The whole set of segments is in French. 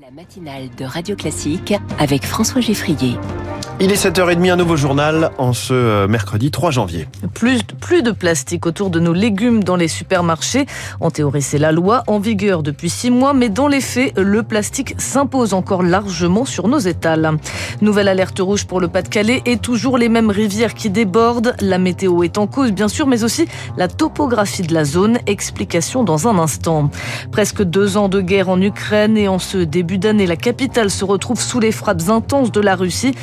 La matinale de Radio Classique avec François Geffrier. Il est 7h30, un nouveau journal en ce euh, mercredi 3 janvier. Plus, de plastique autour de nos légumes dans les supermarchés. En théorie, c'est la loi en vigueur depuis six mois, mais dans les faits, le plastique s'impose encore largement sur nos étals. Nouvelle alerte rouge pour le Pas-de-Calais et toujours les mêmes rivières qui débordent. La météo est en cause, bien sûr, mais aussi la topographie de la zone. Explication dans un instant. Presque deux ans de guerre en Ukraine et en ce début d'année, la capitale se retrouve sous les frappes intenses de la Russie.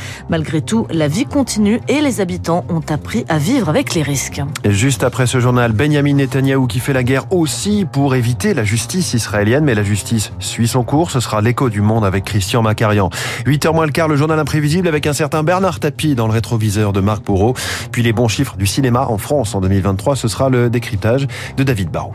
Tout, la vie continue et les habitants ont appris à vivre avec les risques. Juste après ce journal, Benjamin Netanyahou qui fait la guerre aussi pour éviter la justice israélienne, mais la justice suit son cours. Ce sera l'écho du monde avec Christian Macarian. 8h moins le quart, le journal imprévisible avec un certain Bernard Tapie dans le rétroviseur de Marc Bourreau. Puis les bons chiffres du cinéma en France en 2023, ce sera le décryptage de David Barrault.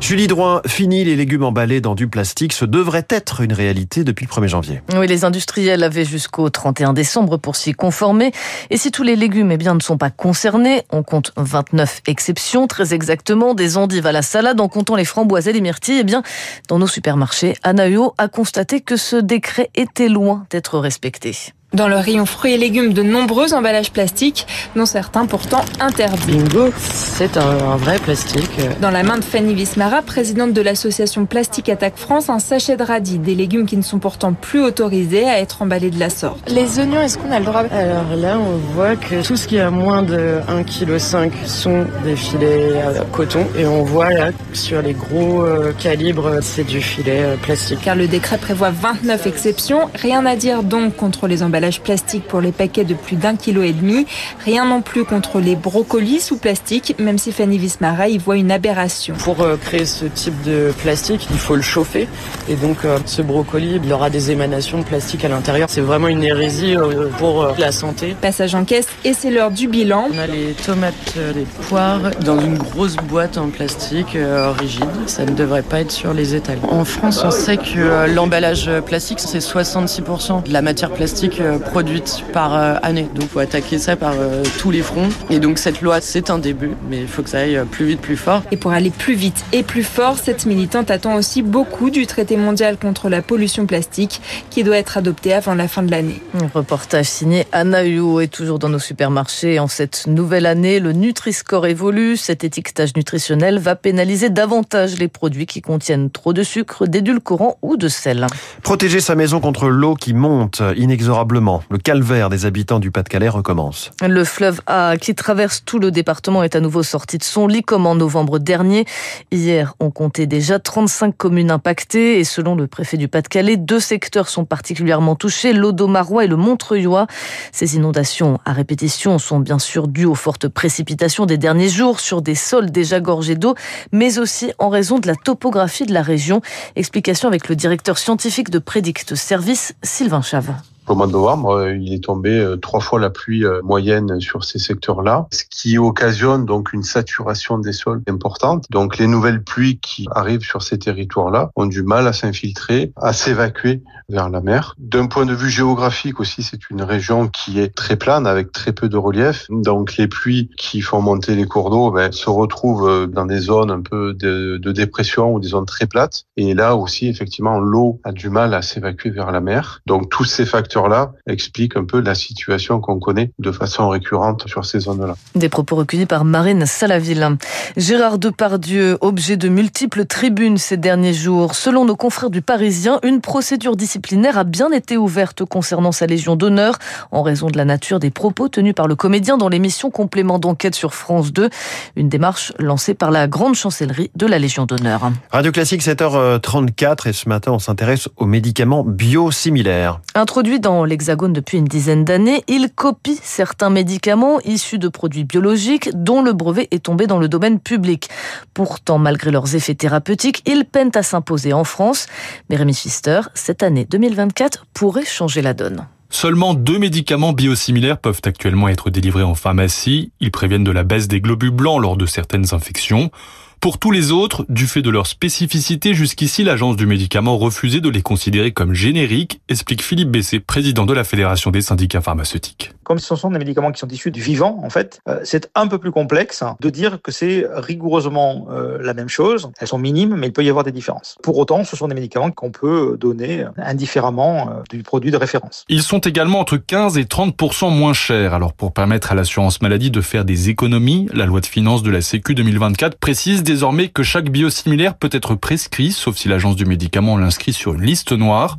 Julie Drouin, fini les légumes emballés dans du plastique. Ce devrait être une réalité depuis le 1er janvier. Oui, les industriels avaient jusqu'au 31 décembre pour s'y conformer. Et si tous les légumes eh bien, ne sont pas concernés, on compte 29 exceptions, très exactement, des endives à la salade, en comptant les framboises et les myrtilles. Eh bien, dans nos supermarchés, Anaïo a constaté que ce décret était loin d'être respecté. Dans le rayon fruits et légumes, de nombreux emballages plastiques, dont certains pourtant interdits. Bingo, c'est un, un, vrai plastique. Dans la main de Fanny Vismara, présidente de l'association Plastique Attaque France, un sachet de radis, des légumes qui ne sont pourtant plus autorisés à être emballés de la sorte. Les oignons, est-ce qu'on a le droit? Alors là, on voit que tout ce qui a moins de 1,5 kg sont des filets à coton. Et on voit là, sur les gros euh, calibres, c'est du filet euh, plastique. Car le décret prévoit 29 exceptions. Rien à dire donc contre les emballages plastique pour les paquets de plus d'un kilo et demi. Rien non plus contre les brocolis sous plastique, même si Fanny Vismara y voit une aberration. Pour euh, créer ce type de plastique, il faut le chauffer. Et donc, euh, ce brocoli, il aura des émanations de plastique à l'intérieur. C'est vraiment une hérésie euh, pour la santé. Passage en caisse et c'est l'heure du bilan. On a les tomates, les poires dans une grosse boîte en plastique rigide. Ça ne devrait pas être sur les étals. En France, on sait que l'emballage plastique, c'est 66% de la matière plastique produite par année. Donc il faut attaquer ça par euh, tous les fronts. Et donc cette loi, c'est un début, mais il faut que ça aille plus vite, plus fort. Et pour aller plus vite et plus fort, cette militante attend aussi beaucoup du traité mondial contre la pollution plastique qui doit être adopté avant la fin de l'année. Un reportage signé Anna est toujours dans nos supermarchés. En cette nouvelle année, le Nutri-Score évolue. Cet étiquetage nutritionnel va pénaliser davantage les produits qui contiennent trop de sucre, d'édulcorants ou de sel. Protéger sa maison contre l'eau qui monte inexorablement le calvaire des habitants du Pas-de-Calais recommence. Le fleuve A, qui traverse tout le département, est à nouveau sorti de son lit comme en novembre dernier. Hier, on comptait déjà 35 communes impactées et selon le préfet du Pas-de-Calais, deux secteurs sont particulièrement touchés, l'Audomarois et le Montreuillois. Ces inondations à répétition sont bien sûr dues aux fortes précipitations des derniers jours sur des sols déjà gorgés d'eau, mais aussi en raison de la topographie de la région. Explication avec le directeur scientifique de Prédict Service, Sylvain Chave. Au mois de novembre, euh, il est tombé euh, trois fois la pluie euh, moyenne sur ces secteurs-là, ce qui occasionne donc une saturation des sols importante. Donc les nouvelles pluies qui arrivent sur ces territoires-là ont du mal à s'infiltrer, à s'évacuer vers la mer. D'un point de vue géographique aussi, c'est une région qui est très plane avec très peu de relief. Donc les pluies qui font monter les cours d'eau ben, se retrouvent dans des zones un peu de, de dépression ou des zones très plates. Et là aussi, effectivement, l'eau a du mal à s'évacuer vers la mer. Donc tous ces facteurs là explique un peu la situation qu'on connaît de façon récurrente sur ces zones-là. Des propos recueillis par Marine Salaville. Gérard Depardieu, objet de multiples tribunes ces derniers jours. Selon nos confrères du Parisien, une procédure disciplinaire a bien été ouverte concernant sa Légion d'honneur en raison de la nature des propos tenus par le comédien dans l'émission Complément d'enquête sur France 2. Une démarche lancée par la grande chancellerie de la Légion d'honneur. Radio Classique 7h34 et ce matin on s'intéresse aux médicaments biosimilaires. Introduits dans l'Hexagone depuis une dizaine d'années. Il copie certains médicaments issus de produits biologiques dont le brevet est tombé dans le domaine public. Pourtant, malgré leurs effets thérapeutiques, ils peinent à s'imposer en France. Mais Rémi Pfister, cette année 2024 pourrait changer la donne. Seulement deux médicaments biosimilaires peuvent actuellement être délivrés en pharmacie. Ils préviennent de la baisse des globules blancs lors de certaines infections. Pour tous les autres, du fait de leur spécificité, jusqu'ici, l'agence du médicament refusait de les considérer comme génériques, explique Philippe Bessé, président de la Fédération des syndicats pharmaceutiques. Comme ce sont des médicaments qui sont issus du vivant, en fait, euh, c'est un peu plus complexe de dire que c'est rigoureusement euh, la même chose. Elles sont minimes, mais il peut y avoir des différences. Pour autant, ce sont des médicaments qu'on peut donner indifféremment euh, du produit de référence. Ils sont également entre 15 et 30% moins chers. Alors pour permettre à l'assurance maladie de faire des économies, la loi de finances de la Sécu 2024 précise désormais que chaque biosimilaire peut être prescrit, sauf si l'agence du médicament l'inscrit sur une liste noire.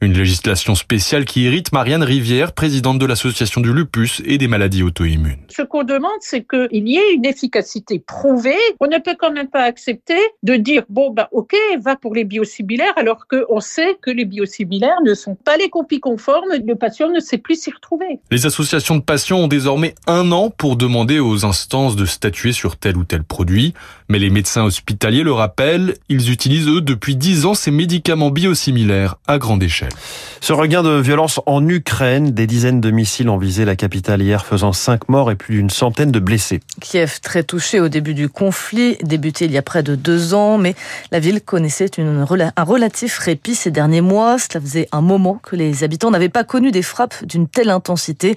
Une législation spéciale qui irrite Marianne Rivière, présidente de l'association du lupus et des maladies auto-immunes. Ce qu'on demande, c'est qu'il y ait une efficacité prouvée. On ne peut quand même pas accepter de dire, bon, bah, ok, va pour les biosimilaires, alors qu'on sait que les biosimilaires ne sont pas les copies conformes. Le patient ne sait plus s'y retrouver. Les associations de patients ont désormais un an pour demander aux instances de statuer sur tel ou tel produit. Mais les médecins hospitaliers le rappellent, ils utilisent eux depuis dix ans ces médicaments biosimilaires à grande échelle. Ce regain de violence en Ukraine, des dizaines de missiles ont visé la capitale hier, faisant cinq morts et plus d'une centaine de blessés. Kiev très touché au début du conflit, débuté il y a près de deux ans, mais la ville connaissait une, un relatif répit ces derniers mois. Cela faisait un moment que les habitants n'avaient pas connu des frappes d'une telle intensité.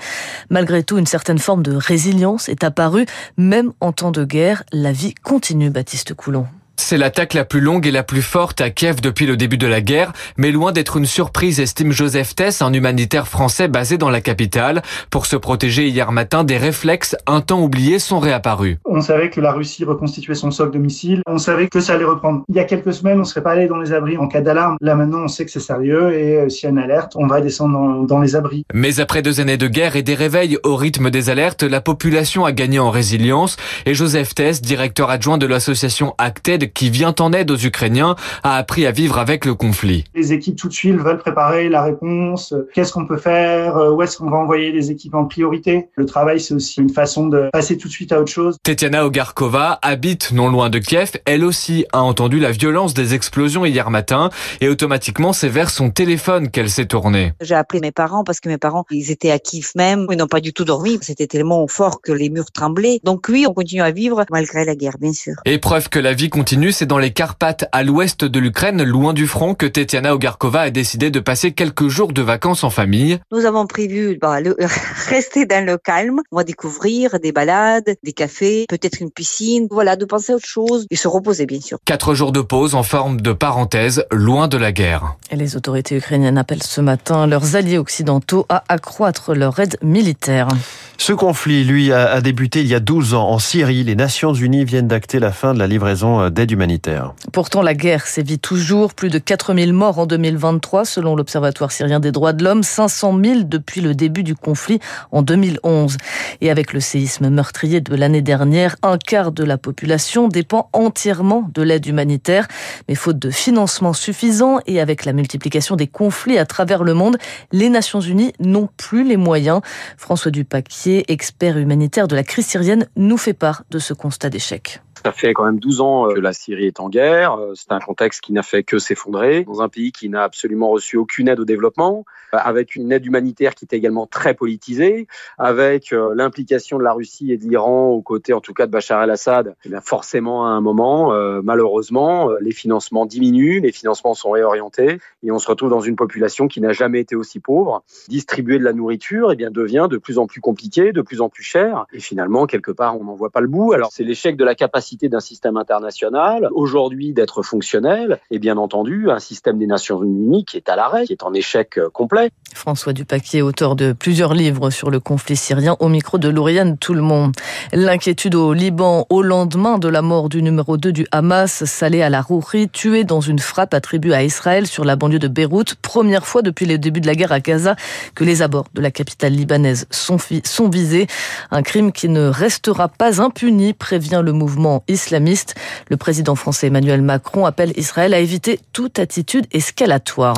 Malgré tout, une certaine forme de résilience est apparue. Même en temps de guerre, la vie continue, Baptiste Coulon? C'est l'attaque la plus longue et la plus forte à Kiev depuis le début de la guerre, mais loin d'être une surprise, estime Joseph Tess, un humanitaire français basé dans la capitale. Pour se protéger hier matin, des réflexes un temps oubliés sont réapparus. On savait que la Russie reconstituait son socle de missiles, on savait que ça allait reprendre. Il y a quelques semaines, on ne serait pas allé dans les abris en cas d'alarme. Là maintenant, on sait que c'est sérieux et euh, s'il y a une alerte, on va descendre dans, les abris. Mais après deux années de guerre et des réveils au rythme des alertes, la population a gagné en résilience et Joseph Tess, directeur adjoint de l'association Acted, qui vient en aide aux Ukrainiens, a appris à vivre avec le conflit. Les équipes tout de suite veulent préparer la réponse. Qu'est-ce qu'on peut faire? Où est-ce qu'on va envoyer les équipes en priorité? Le travail, c'est aussi une façon de passer tout de suite à autre chose. Tetiana Ogarkova habite non loin de Kiev. Elle aussi a entendu la violence des explosions hier matin et automatiquement c'est vers son téléphone qu'elle s'est tournée. J'ai appelé mes parents parce que mes parents, ils étaient à Kiev même. Ils n'ont pas du tout dormi. C'était tellement fort que les murs tremblaient. Donc oui, on continue à vivre malgré la guerre, bien sûr. Et preuve que la vie continue, c'est dans les Carpates, à l'ouest de l'Ukraine, loin du front, que Tetiana Ogarkova a décidé de passer quelques jours de vacances en famille. Nous avons prévu bah, rester dans le calme, on va découvrir des balades, des cafés, peut-être une piscine, voilà, de penser à autre chose et se reposer bien sûr. Quatre jours de pause en forme de parenthèse, loin de la guerre. Et les autorités ukrainiennes appellent ce matin leurs alliés occidentaux à accroître leur aide militaire. Ce conflit, lui, a débuté il y a 12 ans en Syrie. Les Nations Unies viennent d'acter la fin de la livraison d'aide humanitaire. Pourtant, la guerre sévit toujours. Plus de 4000 morts en 2023, selon l'Observatoire syrien des droits de l'homme. 500 000 depuis le début du conflit en 2011. Et avec le séisme meurtrier de l'année dernière, un quart de la population dépend entièrement de l'aide humanitaire. Mais faute de financement suffisant et avec la multiplication des conflits à travers le monde, les Nations Unies n'ont plus les moyens. François Expert humanitaire de la crise syrienne, nous fait part de ce constat d'échec. Ça fait quand même 12 ans euh, que la Syrie est en guerre. Euh, c'est un contexte qui n'a fait que s'effondrer dans un pays qui n'a absolument reçu aucune aide au développement, euh, avec une aide humanitaire qui est également très politisée, avec l'implication de la Russie et de l'Iran aux côtés, en tout cas, de Bachar el-Assad. Eh forcément, à un moment, malheureusement, les financements diminuent, les financements sont réorientés et on se retrouve dans une population qui n'a jamais été aussi pauvre. Distribuer de la nourriture, eh bien, devient de plus en plus compliqué, de plus en plus cher et finalement, quelque part, on n'en voit pas le bout. Alors, c'est l'échec de la capacité d'un système international, aujourd'hui d'être fonctionnel, et bien entendu un système des Nations Unies qui est à l'arrêt, qui est en échec euh, complet. François Dupaquier, auteur de plusieurs livres sur le conflit syrien, au micro de Lauriane Tout le monde. L'inquiétude au Liban au lendemain de la mort du numéro 2 du Hamas, Saleh al-Arouri, tué dans une frappe attribuée à Israël sur la banlieue de Beyrouth. Première fois depuis le début de la guerre à Gaza que les abords de la capitale libanaise sont, sont visés. Un crime qui ne restera pas impuni, prévient le mouvement islamiste. Le président français Emmanuel Macron appelle Israël à éviter toute attitude escalatoire.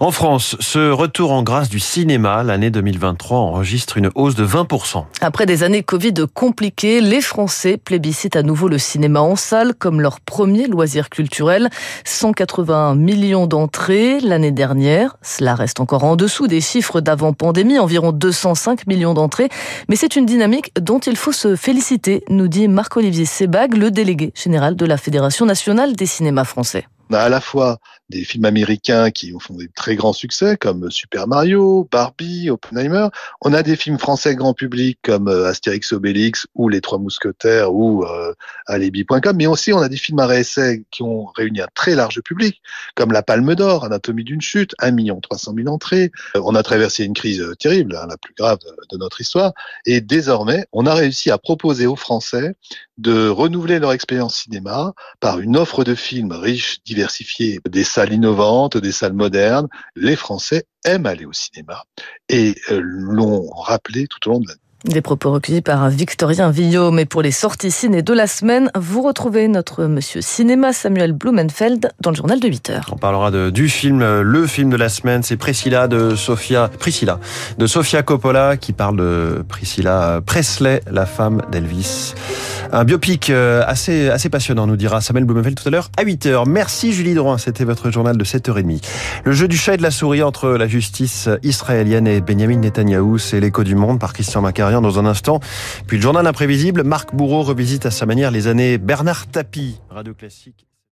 En France, ce retour en grâce du cinéma, l'année 2023 enregistre une hausse de 20%. Après des années Covid compliquées, les Français plébiscitent à nouveau le cinéma en salle comme leur premier loisir culturel. 180 millions d'entrées l'année dernière. Cela reste encore en dessous des chiffres d'avant pandémie, environ 205 millions d'entrées. Mais c'est une dynamique dont il faut se féliciter, nous dit Marc-Olivier Sebag, le délégué général de la Fédération nationale des cinémas français. Fois des films américains qui ont font des très grands succès comme Super Mario, Barbie, Oppenheimer. On a des films français grand public comme euh, Astérix Obélix ou Les Trois Mousquetaires ou euh, Alibi.com. Mais aussi on a des films à réessai qui ont réuni un très large public comme La Palme d'Or, Anatomie d'une chute, 1 million 300 000 entrées. Euh, on a traversé une crise terrible, hein, la plus grave de, notre histoire. Et désormais, on a réussi à proposer aux Français de renouveler leur expérience cinéma par une offre de films riche, diversifiée, salles innovantes, des salles modernes. Les Français aiment aller au cinéma et euh, l'ont rappelé tout au long de l'année. Des propos recueillis par Victorien Villot. Mais pour les sorties ciné de la semaine, vous retrouvez notre monsieur cinéma Samuel Blumenfeld dans le journal de 8 heures. On parlera du film, le film de la semaine, c'est Priscilla de Sofia, Priscilla, de Sofia Coppola qui parle de Priscilla Presley, la femme d'Elvis. Un biopic euh, assez, assez passionnant, nous dira Samuel Blumenfeld tout à l'heure à 8h. Merci Julie Drouin, c'était votre journal de 7h30. Le jeu du chat et de la souris entre la justice israélienne et Benjamin Netanyahou, c'est l'écho du monde par Christian Macarian dans un instant. Puis le journal imprévisible, Marc Bourreau revisite à sa manière les années Bernard Tapie, Radio Classique.